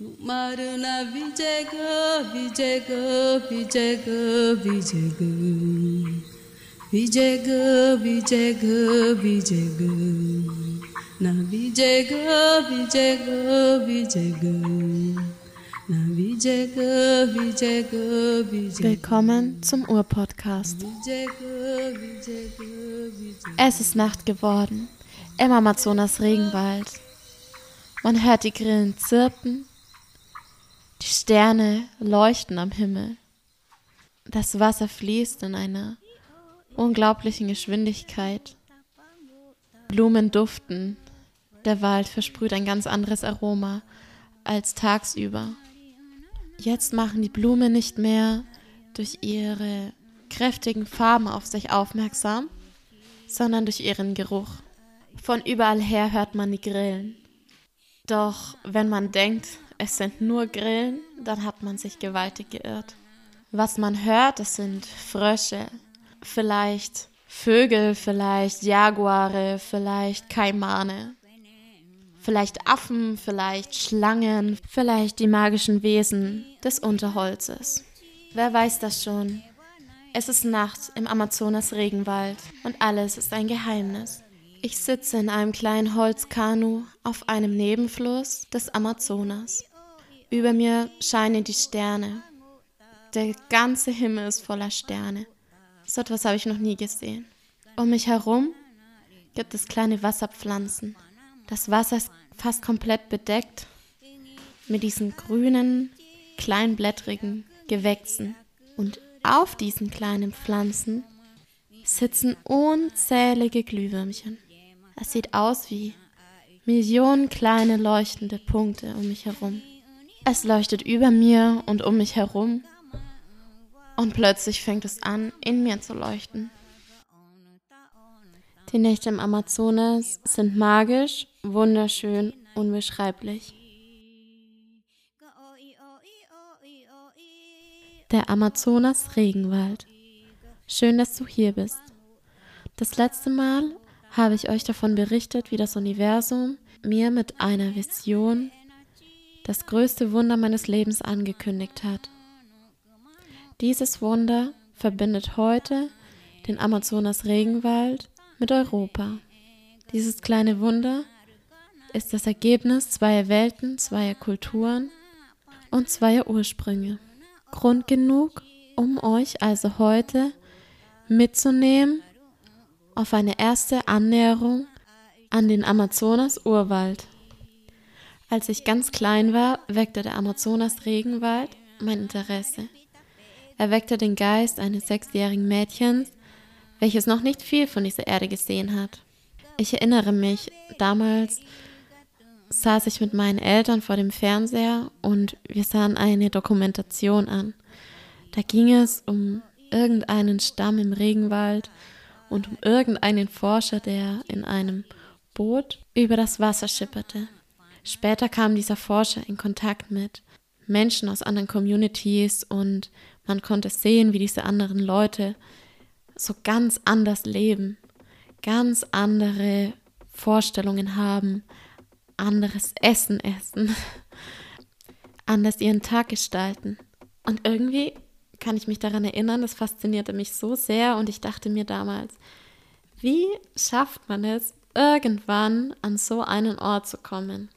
Maruna Vijayga, Vijayga, Vijayga, Vijayga. Vijayga, Vijayga, Vijayga. Na Vijayga, Vijayga, Vijayga. Na Vijayga, Vijayga, Vijayga. Willkommen zum Urpodcast. Vijayga, Vijayga, Vijayga. Es ist Nacht geworden im Amazonas Regenwald. Man hört die Grillen zirpen, Sterne leuchten am Himmel. Das Wasser fließt in einer unglaublichen Geschwindigkeit. Blumen duften. Der Wald versprüht ein ganz anderes Aroma als tagsüber. Jetzt machen die Blumen nicht mehr durch ihre kräftigen Farben auf sich aufmerksam, sondern durch ihren Geruch. Von überall her hört man die Grillen. Doch wenn man denkt, es sind nur Grillen, dann hat man sich gewaltig geirrt. Was man hört, das sind Frösche, vielleicht Vögel, vielleicht Jaguare, vielleicht Kaimane, vielleicht Affen, vielleicht Schlangen, vielleicht die magischen Wesen des Unterholzes. Wer weiß das schon? Es ist Nacht im Amazonas Regenwald und alles ist ein Geheimnis. Ich sitze in einem kleinen Holzkanu auf einem Nebenfluss des Amazonas. Über mir scheinen die Sterne. Der ganze Himmel ist voller Sterne. So etwas habe ich noch nie gesehen. Um mich herum gibt es kleine Wasserpflanzen. Das Wasser ist fast komplett bedeckt mit diesen grünen, kleinblättrigen Gewächsen. Und auf diesen kleinen Pflanzen sitzen unzählige Glühwürmchen. Es sieht aus wie Millionen kleine leuchtende Punkte um mich herum. Es leuchtet über mir und um mich herum. Und plötzlich fängt es an, in mir zu leuchten. Die Nächte im Amazonas sind magisch, wunderschön, unbeschreiblich. Der Amazonas Regenwald. Schön, dass du hier bist. Das letzte Mal habe ich euch davon berichtet, wie das Universum mir mit einer Vision das größte Wunder meines Lebens angekündigt hat. Dieses Wunder verbindet heute den Amazonas Regenwald mit Europa. Dieses kleine Wunder ist das Ergebnis zweier Welten, zweier Kulturen und zweier Ursprünge. Grund genug, um euch also heute mitzunehmen auf eine erste Annäherung an den Amazonas-Urwald. Als ich ganz klein war, weckte der Amazonas-Regenwald mein Interesse. Er weckte den Geist eines sechsjährigen Mädchens, welches noch nicht viel von dieser Erde gesehen hat. Ich erinnere mich, damals saß ich mit meinen Eltern vor dem Fernseher und wir sahen eine Dokumentation an. Da ging es um irgendeinen Stamm im Regenwald und um irgendeinen Forscher, der in einem Boot über das Wasser schipperte. Später kam dieser Forscher in Kontakt mit Menschen aus anderen Communities und man konnte sehen, wie diese anderen Leute so ganz anders leben, ganz andere Vorstellungen haben, anderes Essen essen, anders ihren Tag gestalten. Und irgendwie kann ich mich daran erinnern, das faszinierte mich so sehr und ich dachte mir damals, wie schafft man es, irgendwann an so einen Ort zu kommen?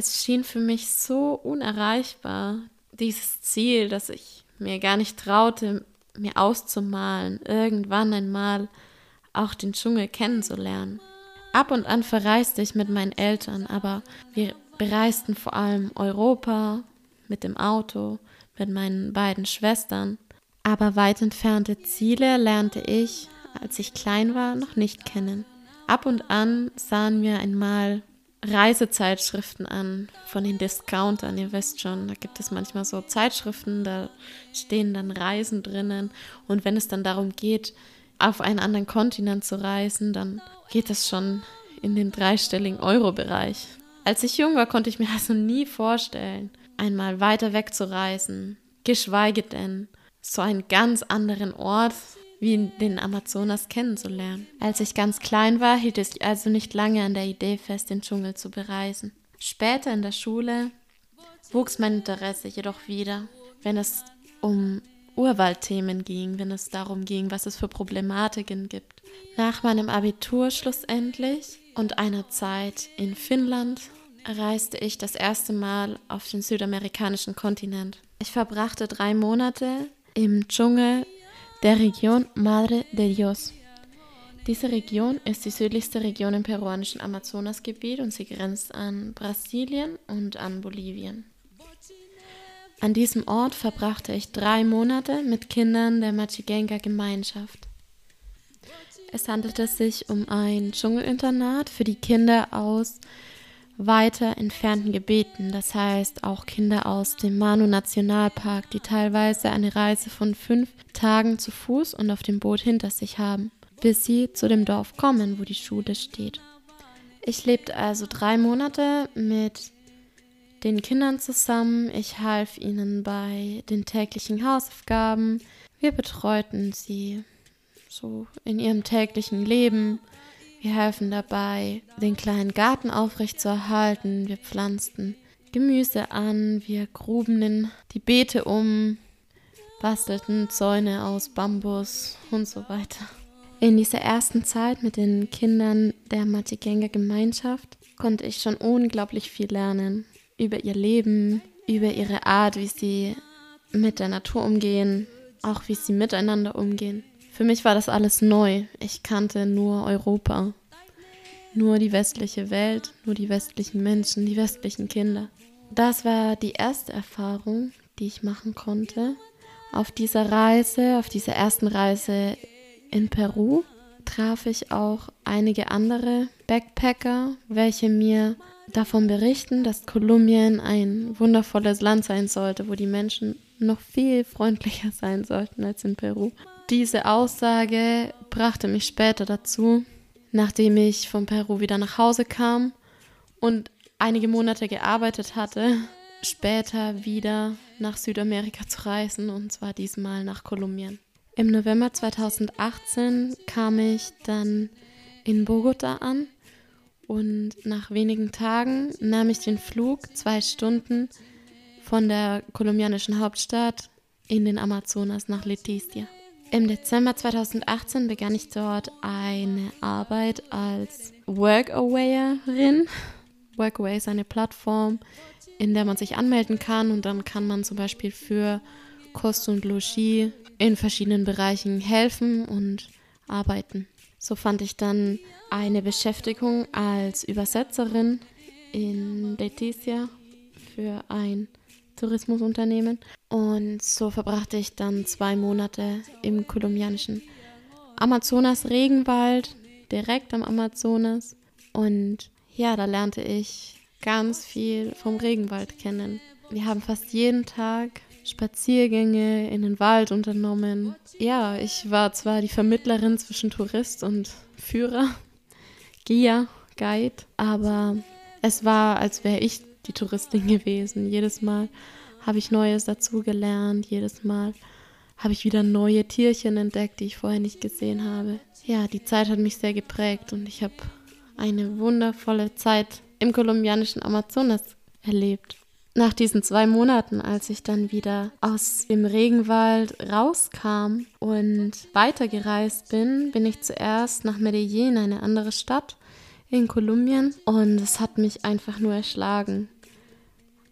Es schien für mich so unerreichbar, dieses Ziel, das ich mir gar nicht traute, mir auszumalen, irgendwann einmal auch den Dschungel kennenzulernen. Ab und an verreiste ich mit meinen Eltern, aber wir bereisten vor allem Europa mit dem Auto, mit meinen beiden Schwestern. Aber weit entfernte Ziele lernte ich, als ich klein war, noch nicht kennen. Ab und an sahen wir einmal Reisezeitschriften an von den Discountern. Ihr wisst schon, da gibt es manchmal so Zeitschriften, da stehen dann Reisen drinnen. Und wenn es dann darum geht, auf einen anderen Kontinent zu reisen, dann geht es schon in den dreistelligen Euro-Bereich. Als ich jung war, konnte ich mir also nie vorstellen, einmal weiter weg zu reisen, geschweige denn so einen ganz anderen Ort wie den Amazonas kennenzulernen. Als ich ganz klein war, hielt ich also nicht lange an der Idee fest, den Dschungel zu bereisen. Später in der Schule wuchs mein Interesse jedoch wieder, wenn es um Urwaldthemen ging, wenn es darum ging, was es für Problematiken gibt. Nach meinem Abitur schlussendlich und einer Zeit in Finnland reiste ich das erste Mal auf den südamerikanischen Kontinent. Ich verbrachte drei Monate im Dschungel der Region Madre de Dios. Diese Region ist die südlichste Region im peruanischen Amazonasgebiet und sie grenzt an Brasilien und an Bolivien. An diesem Ort verbrachte ich drei Monate mit Kindern der Machigenga-Gemeinschaft. Es handelte sich um ein Dschungelinternat für die Kinder aus weiter entfernten Gebieten, das heißt auch Kinder aus dem Manu Nationalpark, die teilweise eine Reise von fünf Tagen zu Fuß und auf dem Boot hinter sich haben, bis sie zu dem Dorf kommen, wo die Schule steht. Ich lebte also drei Monate mit den Kindern zusammen. Ich half ihnen bei den täglichen Hausaufgaben. Wir betreuten sie so in ihrem täglichen Leben. Wir helfen dabei, den kleinen Garten aufrechtzuerhalten. Wir pflanzten Gemüse an, wir gruben die Beete um, bastelten Zäune aus Bambus und so weiter. In dieser ersten Zeit mit den Kindern der Matigenga Gemeinschaft konnte ich schon unglaublich viel lernen über ihr Leben, über ihre Art, wie sie mit der Natur umgehen, auch wie sie miteinander umgehen. Für mich war das alles neu. Ich kannte nur Europa, nur die westliche Welt, nur die westlichen Menschen, die westlichen Kinder. Das war die erste Erfahrung, die ich machen konnte. Auf dieser Reise, auf dieser ersten Reise in Peru, traf ich auch einige andere Backpacker, welche mir davon berichten, dass Kolumbien ein wundervolles Land sein sollte, wo die Menschen noch viel freundlicher sein sollten als in Peru. Diese Aussage brachte mich später dazu, nachdem ich von Peru wieder nach Hause kam und einige Monate gearbeitet hatte, später wieder nach Südamerika zu reisen und zwar diesmal nach Kolumbien. Im November 2018 kam ich dann in Bogota an und nach wenigen Tagen nahm ich den Flug, zwei Stunden, von der kolumbianischen Hauptstadt in den Amazonas nach Leticia. Im Dezember 2018 begann ich dort eine Arbeit als Workawayerin. Workaway ist eine Plattform, in der man sich anmelden kann und dann kann man zum Beispiel für Kost und Logis in verschiedenen Bereichen helfen und arbeiten. So fand ich dann eine Beschäftigung als Übersetzerin in Leticia für ein Tourismusunternehmen. Und so verbrachte ich dann zwei Monate im kolumbianischen Amazonas-Regenwald, direkt am Amazonas. Und ja, da lernte ich ganz viel vom Regenwald kennen. Wir haben fast jeden Tag Spaziergänge in den Wald unternommen. Ja, ich war zwar die Vermittlerin zwischen Tourist und Führer, Gia, Guide, aber es war, als wäre ich die Touristin gewesen. Jedes Mal habe ich Neues dazugelernt, jedes Mal habe ich wieder neue Tierchen entdeckt, die ich vorher nicht gesehen habe. Ja, die Zeit hat mich sehr geprägt und ich habe eine wundervolle Zeit im kolumbianischen Amazonas erlebt nach diesen zwei Monaten, als ich dann wieder aus dem Regenwald rauskam und weitergereist bin, bin ich zuerst nach Medellin, eine andere Stadt in Kolumbien. Und es hat mich einfach nur erschlagen.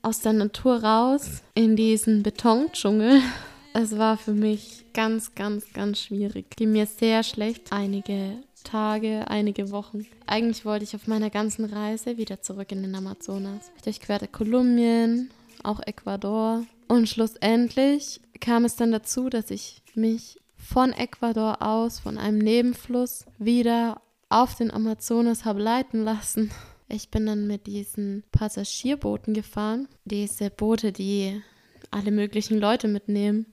Aus der Natur raus in diesen Betondschungel. Es war für mich ganz, ganz, ganz schwierig. Ging mir sehr schlecht. Einige Tage, einige Wochen. Eigentlich wollte ich auf meiner ganzen Reise wieder zurück in den Amazonas. Ich durchquerte Kolumbien, auch Ecuador. Und schlussendlich kam es dann dazu, dass ich mich von Ecuador aus, von einem Nebenfluss, wieder auf den Amazonas habe leiten lassen. Ich bin dann mit diesen Passagierbooten gefahren. Diese Boote, die alle möglichen Leute mitnehmen.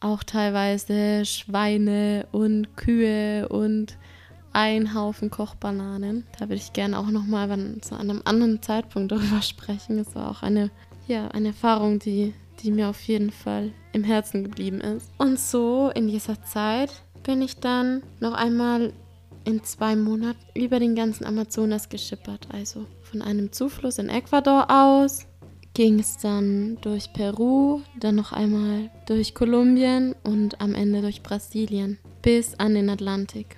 Auch teilweise Schweine und Kühe und ein Haufen Kochbananen. Da würde ich gerne auch nochmal zu einem anderen Zeitpunkt darüber sprechen. Es war auch eine, ja, eine Erfahrung, die, die mir auf jeden Fall im Herzen geblieben ist. Und so in dieser Zeit bin ich dann noch einmal in zwei Monaten über den ganzen Amazonas geschippert. Also von einem Zufluss in Ecuador aus ging es dann durch Peru, dann noch einmal durch Kolumbien und am Ende durch Brasilien bis an den Atlantik.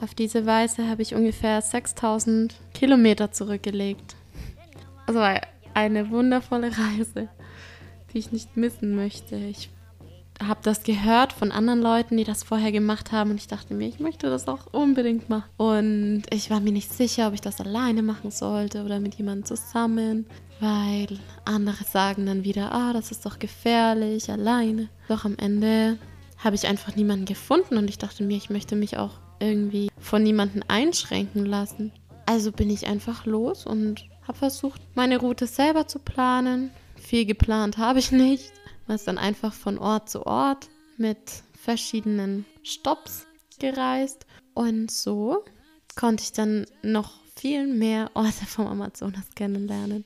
Auf diese Weise habe ich ungefähr 6000 Kilometer zurückgelegt. Also eine wundervolle Reise, die ich nicht missen möchte. Ich habe das gehört von anderen Leuten, die das vorher gemacht haben und ich dachte mir, ich möchte das auch unbedingt machen. Und ich war mir nicht sicher, ob ich das alleine machen sollte oder mit jemandem zusammen, weil andere sagen dann wieder, ah, das ist doch gefährlich, alleine. Doch am Ende habe ich einfach niemanden gefunden und ich dachte mir, ich möchte mich auch irgendwie von niemandem einschränken lassen. Also bin ich einfach los und habe versucht, meine Route selber zu planen. Viel geplant habe ich nicht. Ist dann einfach von Ort zu Ort mit verschiedenen Stops gereist. Und so konnte ich dann noch viel mehr Orte vom Amazonas kennenlernen.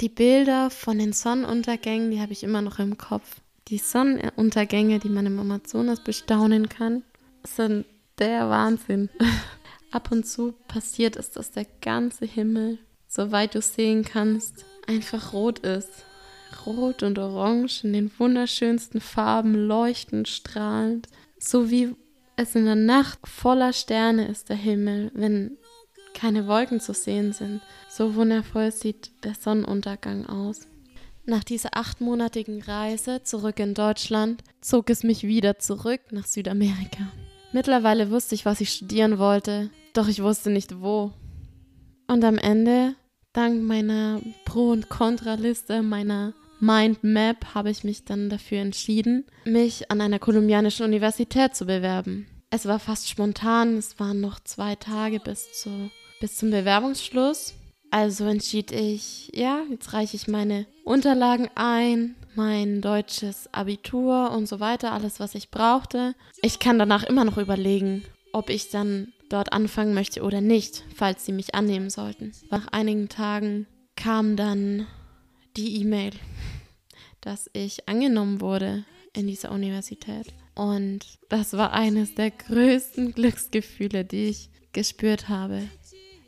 Die Bilder von den Sonnenuntergängen, die habe ich immer noch im Kopf. Die Sonnenuntergänge, die man im Amazonas bestaunen kann, sind der Wahnsinn. Ab und zu passiert es, dass der ganze Himmel, soweit du sehen kannst, einfach rot ist. Rot und Orange in den wunderschönsten Farben, leuchtend, strahlend. So wie es in der Nacht voller Sterne ist, der Himmel, wenn keine Wolken zu sehen sind. So wundervoll sieht der Sonnenuntergang aus. Nach dieser achtmonatigen Reise zurück in Deutschland zog es mich wieder zurück nach Südamerika. Mittlerweile wusste ich, was ich studieren wollte, doch ich wusste nicht wo. Und am Ende, dank meiner Pro- und Kontraliste, meiner Mindmap, habe ich mich dann dafür entschieden, mich an einer kolumbianischen Universität zu bewerben. Es war fast spontan, es waren noch zwei Tage bis, zu, bis zum Bewerbungsschluss. Also entschied ich, ja, jetzt reiche ich meine Unterlagen ein, mein deutsches Abitur und so weiter, alles, was ich brauchte. Ich kann danach immer noch überlegen, ob ich dann dort anfangen möchte oder nicht, falls sie mich annehmen sollten. Nach einigen Tagen kam dann die E-Mail, dass ich angenommen wurde in dieser Universität. Und das war eines der größten Glücksgefühle, die ich gespürt habe.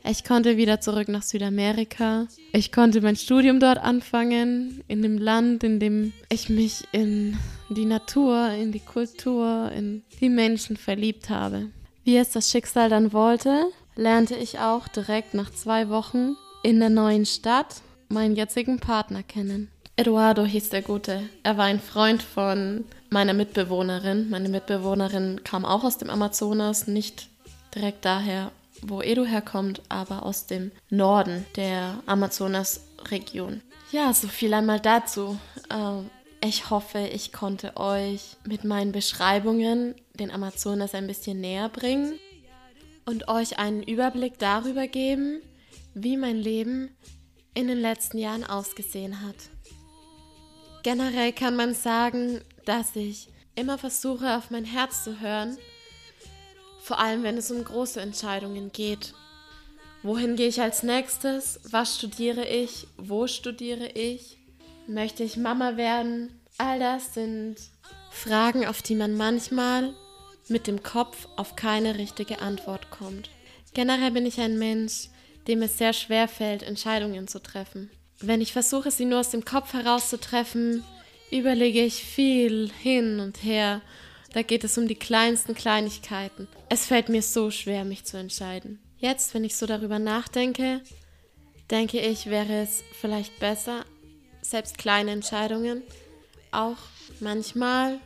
Ich konnte wieder zurück nach Südamerika. Ich konnte mein Studium dort anfangen, in dem Land, in dem ich mich in die Natur, in die Kultur, in die Menschen verliebt habe. Wie es das Schicksal dann wollte, lernte ich auch direkt nach zwei Wochen in der neuen Stadt meinen jetzigen Partner kennen. Eduardo hieß der Gute. Er war ein Freund von meiner Mitbewohnerin. Meine Mitbewohnerin kam auch aus dem Amazonas, nicht direkt daher, wo Edu herkommt, aber aus dem Norden der Amazonas-Region. Ja, so viel einmal dazu. Ähm, ich hoffe, ich konnte euch mit meinen Beschreibungen den Amazonas ein bisschen näher bringen und euch einen Überblick darüber geben, wie mein Leben in den letzten Jahren ausgesehen hat. Generell kann man sagen, dass ich immer versuche, auf mein Herz zu hören vor allem, wenn es um große Entscheidungen geht. Wohin gehe ich als nächstes? Was studiere ich? Wo studiere ich? Möchte ich Mama werden? All das sind Fragen, auf die man manchmal mit dem Kopf auf keine richtige Antwort kommt. Generell bin ich ein Mensch, dem es sehr schwer fällt, Entscheidungen zu treffen. Wenn ich versuche, sie nur aus dem Kopf herauszutreffen, überlege ich viel hin und her da geht es um die kleinsten Kleinigkeiten. Es fällt mir so schwer, mich zu entscheiden. Jetzt, wenn ich so darüber nachdenke, denke ich, wäre es vielleicht besser, selbst kleine Entscheidungen auch manchmal,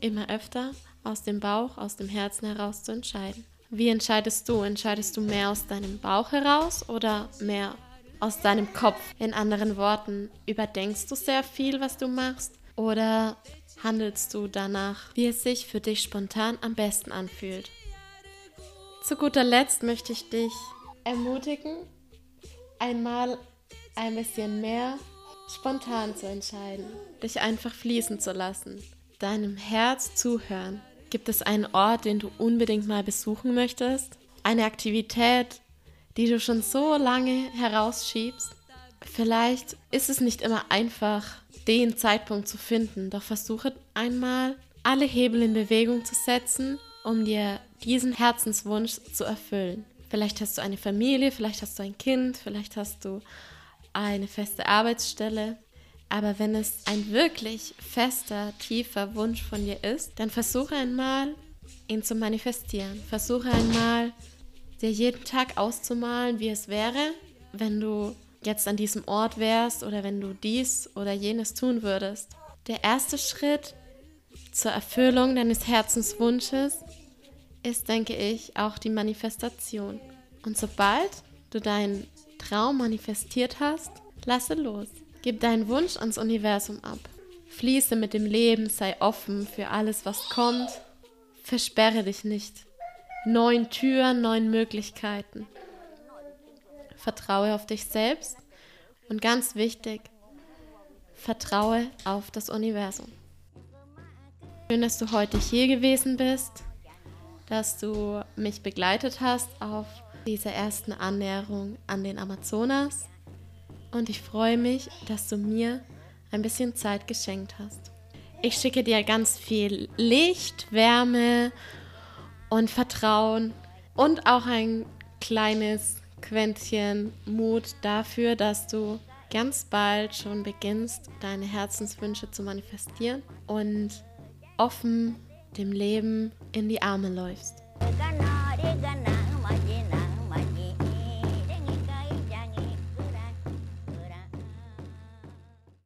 immer öfter, aus dem Bauch, aus dem Herzen heraus zu entscheiden. Wie entscheidest du? Entscheidest du mehr aus deinem Bauch heraus oder mehr aus deinem Kopf? In anderen Worten, überdenkst du sehr viel, was du machst? Oder handelst du danach, wie es sich für dich spontan am besten anfühlt. Zu guter Letzt möchte ich dich ermutigen, einmal ein bisschen mehr spontan zu entscheiden, dich einfach fließen zu lassen, deinem Herz zuhören. Gibt es einen Ort, den du unbedingt mal besuchen möchtest? Eine Aktivität, die du schon so lange herausschiebst? Vielleicht ist es nicht immer einfach, den Zeitpunkt zu finden. Doch versuche einmal, alle Hebel in Bewegung zu setzen, um dir diesen Herzenswunsch zu erfüllen. Vielleicht hast du eine Familie, vielleicht hast du ein Kind, vielleicht hast du eine feste Arbeitsstelle. Aber wenn es ein wirklich fester, tiefer Wunsch von dir ist, dann versuche einmal, ihn zu manifestieren. Versuche einmal, dir jeden Tag auszumalen, wie es wäre, wenn du jetzt an diesem Ort wärst oder wenn du dies oder jenes tun würdest. Der erste Schritt zur Erfüllung deines Herzenswunsches ist, denke ich, auch die Manifestation. Und sobald du deinen Traum manifestiert hast, lasse los. Gib deinen Wunsch ans Universum ab. Fließe mit dem Leben, sei offen für alles, was kommt. Versperre dich nicht. Neun Türen, neun Möglichkeiten. Vertraue auf dich selbst und ganz wichtig, vertraue auf das Universum. Schön, dass du heute hier gewesen bist, dass du mich begleitet hast auf dieser ersten Annäherung an den Amazonas und ich freue mich, dass du mir ein bisschen Zeit geschenkt hast. Ich schicke dir ganz viel Licht, Wärme und Vertrauen und auch ein kleines Quäntchen Mut dafür, dass du ganz bald schon beginnst, deine Herzenswünsche zu manifestieren und offen dem Leben in die Arme läufst.